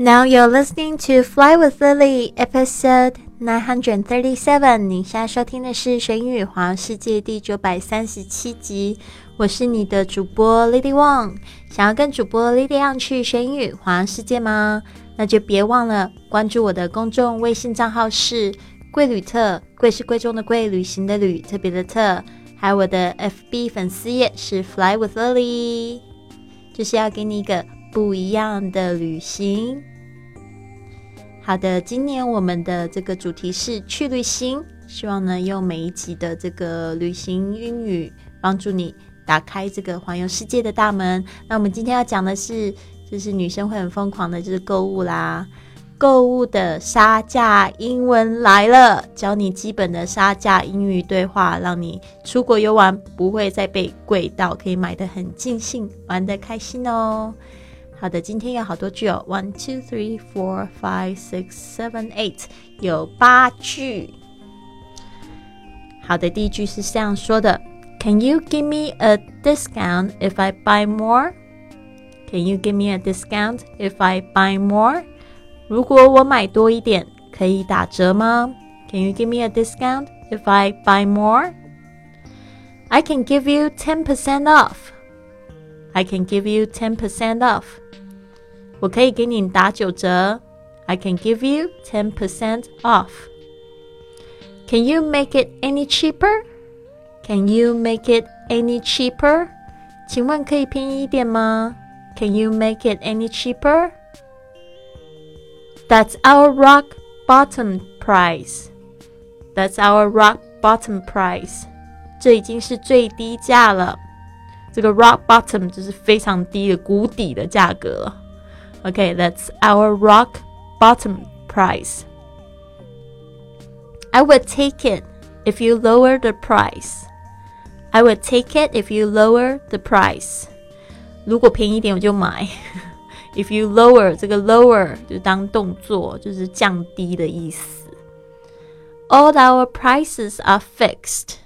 Now you're listening to Fly with Lily, episode nine hundred thirty-seven。你现在收听的是《学英语环游世界》第九百三十七集。我是你的主播 Lily Wang。想要跟主播 Lily Wang 去学英语环游世界吗？那就别忘了关注我的公众微信账号是“贵旅特”，贵是贵重的贵，旅行的旅，特别的特。还有我的 FB 粉丝页是 Fly with Lily，就是要给你一个。不一样的旅行。好的，今年我们的这个主题是去旅行，希望呢用每一集的这个旅行英语，帮助你打开这个环游世界的大门。那我们今天要讲的是，就是女生会很疯狂的，就是购物啦。购物的杀价英文来了，教你基本的杀价英语对话，让你出国游玩不会再被贵到，可以买的很尽兴，玩的开心哦。好的，今天有好多句哦，one two three four five six seven eight，有八句。好的，第一句是这样说的：Can you give me a discount if I buy more? Can you give me a discount if I buy more? 如果我买多一点，可以打折吗？Can you give me a discount if I buy more? I can give you ten percent off. I can give you ten percent off. 我可以给你打九折。I can give you ten percent off. Can you make it any cheaper? Can you make it any cheaper? 请问可以便宜一点吗？Can you make it any cheaper? That's our rock bottom price. That's our rock bottom price. 这已经是最低价了。这个 rock bottom 就是非常低的谷底的价格了。 Okay, that's our rock bottom price. I would take it if you lower the price. I would take it if you lower the price. 如果便宜一点我就买。If you lower 这个 lower 就当动作，就是降低的意思。All our prices are fixed.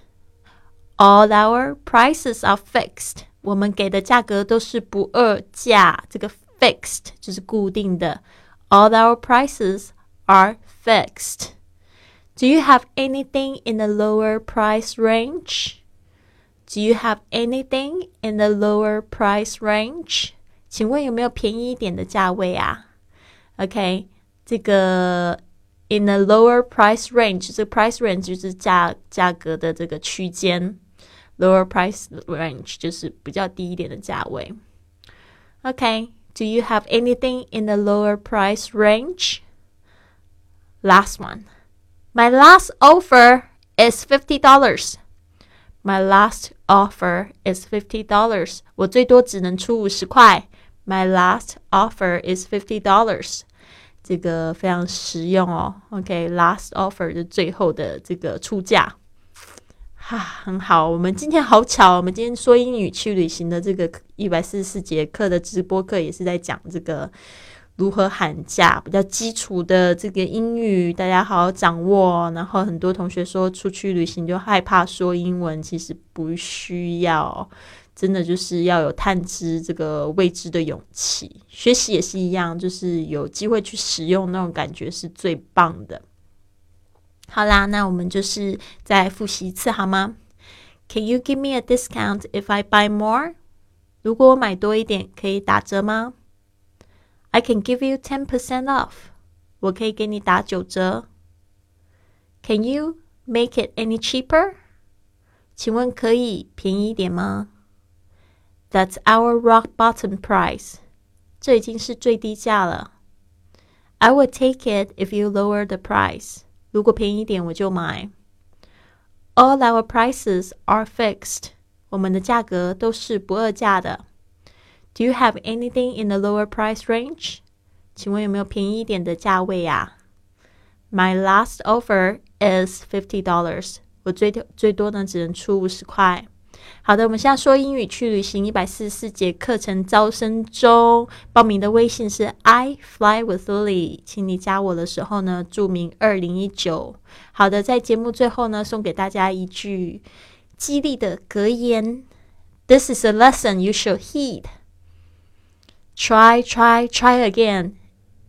All our prices are fixed. 我们给的价格都是不二价。这个 fixed 就是固定的。All our prices are fixed. Do you have anything in the lower price range? Do you have anything in the lower price range? 请问有没有便宜一点的价位啊？OK，这个 in the lower price range，这个 price range 就是价价格的这个区间，lower price range 就是比较低一点的价位。OK。 do you have anything in the lower price range? Last one. My last offer is $50. My last offer is $50. 我最多只能出五十块。My last offer is $50. 这个非常实用哦。OK，last、okay, offer 是最后的这个出价。 哈，很好。我们今天好巧，我们今天说英语去旅行的这个一百四十四节课的直播课，也是在讲这个如何喊价，比较基础的这个英语，大家好好掌握。然后很多同学说出去旅行就害怕说英文，其实不需要，真的就是要有探知这个未知的勇气。学习也是一样，就是有机会去使用那种感觉是最棒的。好啦，那我们就是再复习一次好吗？Can you give me a discount if I buy more？如果我买多一点，可以打折吗？I can give you ten percent off。我可以给你打九折。Can you make it any cheaper？请问可以便宜一点吗？That's our rock bottom price。这已经是最低价了。I would take it if you lower the price。 如果便宜一点我就买。All our prices are fixed。我们的价格都是不二价的。Do you have anything in the lower price range？请问有没有便宜一点的价位呀？My last offer is fifty dollars。我最最多呢只能出五十块。 好的，我们现在说英语去旅行一百四十四节课程招生中，报名的微信是 I fly with Lily，请你加我的时候呢，注明二零一九。好的，在节目最后呢，送给大家一句激励的格言：This is a lesson you should heed. Try, try, try again.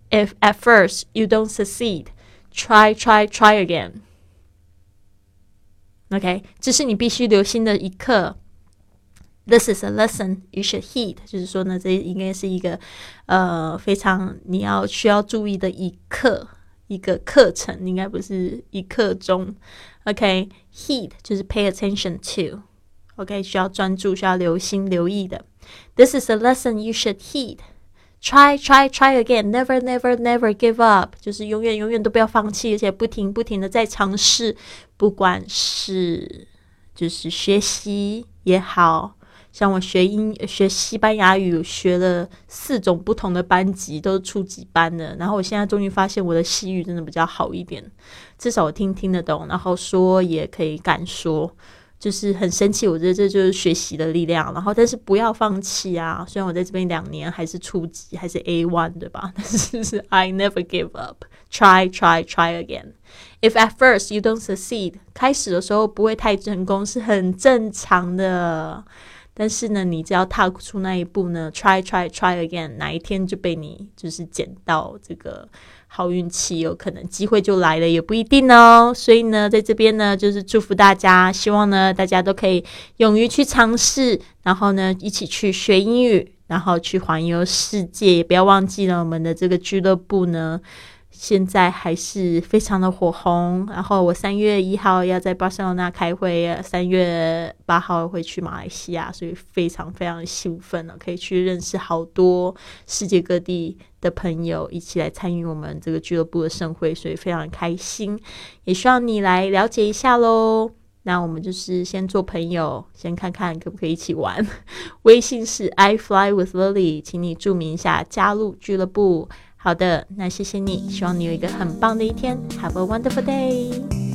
If at first you don't succeed, try, try, try again. OK，这是你必须留心的一课。This is a lesson you should heed，就是说呢，这应该是一个呃非常你要需要注意的一课，一个课程，应该不是一刻钟。OK，heed 就是 pay attention to，OK 需要专注，需要留心留意的。This is a lesson you should heed。Try, try, try again. Never, never, never give up. 就是永远，永远都不要放弃，而且不停，不停的在尝试。不管是就是学习也好，像我学英学西班牙语，学了四种不同的班级，都是初级班的。然后我现在终于发现我的西语真的比较好一点，至少我听听得懂，然后说也可以敢说。就是很生气，我觉得这就是学习的力量。然后，但是不要放弃啊！虽然我在这边两年还是初级，还是 A one 对吧？但是是 I never give up. Try, try, try again. If at first you don't succeed，开始的时候不会太成功是很正常的。但是呢，你只要踏出那一步呢，try, try, try again，哪一天就被你就是捡到这个。好运气有可能机会就来了，也不一定哦。所以呢，在这边呢，就是祝福大家，希望呢大家都可以勇于去尝试，然后呢一起去学英语，然后去环游世界。也不要忘记了我们的这个俱乐部呢。现在还是非常的火红，然后我三月一号要在巴塞罗那开会，三月八号会去马来西亚，所以非常非常兴奋了，可以去认识好多世界各地的朋友，一起来参与我们这个俱乐部的盛会，所以非常开心，也希望你来了解一下喽。那我们就是先做朋友，先看看可不可以一起玩。微信是 I fly with Lily，请你注明一下加入俱乐部。好的，那谢谢你，希望你有一个很棒的一天。Have a wonderful day。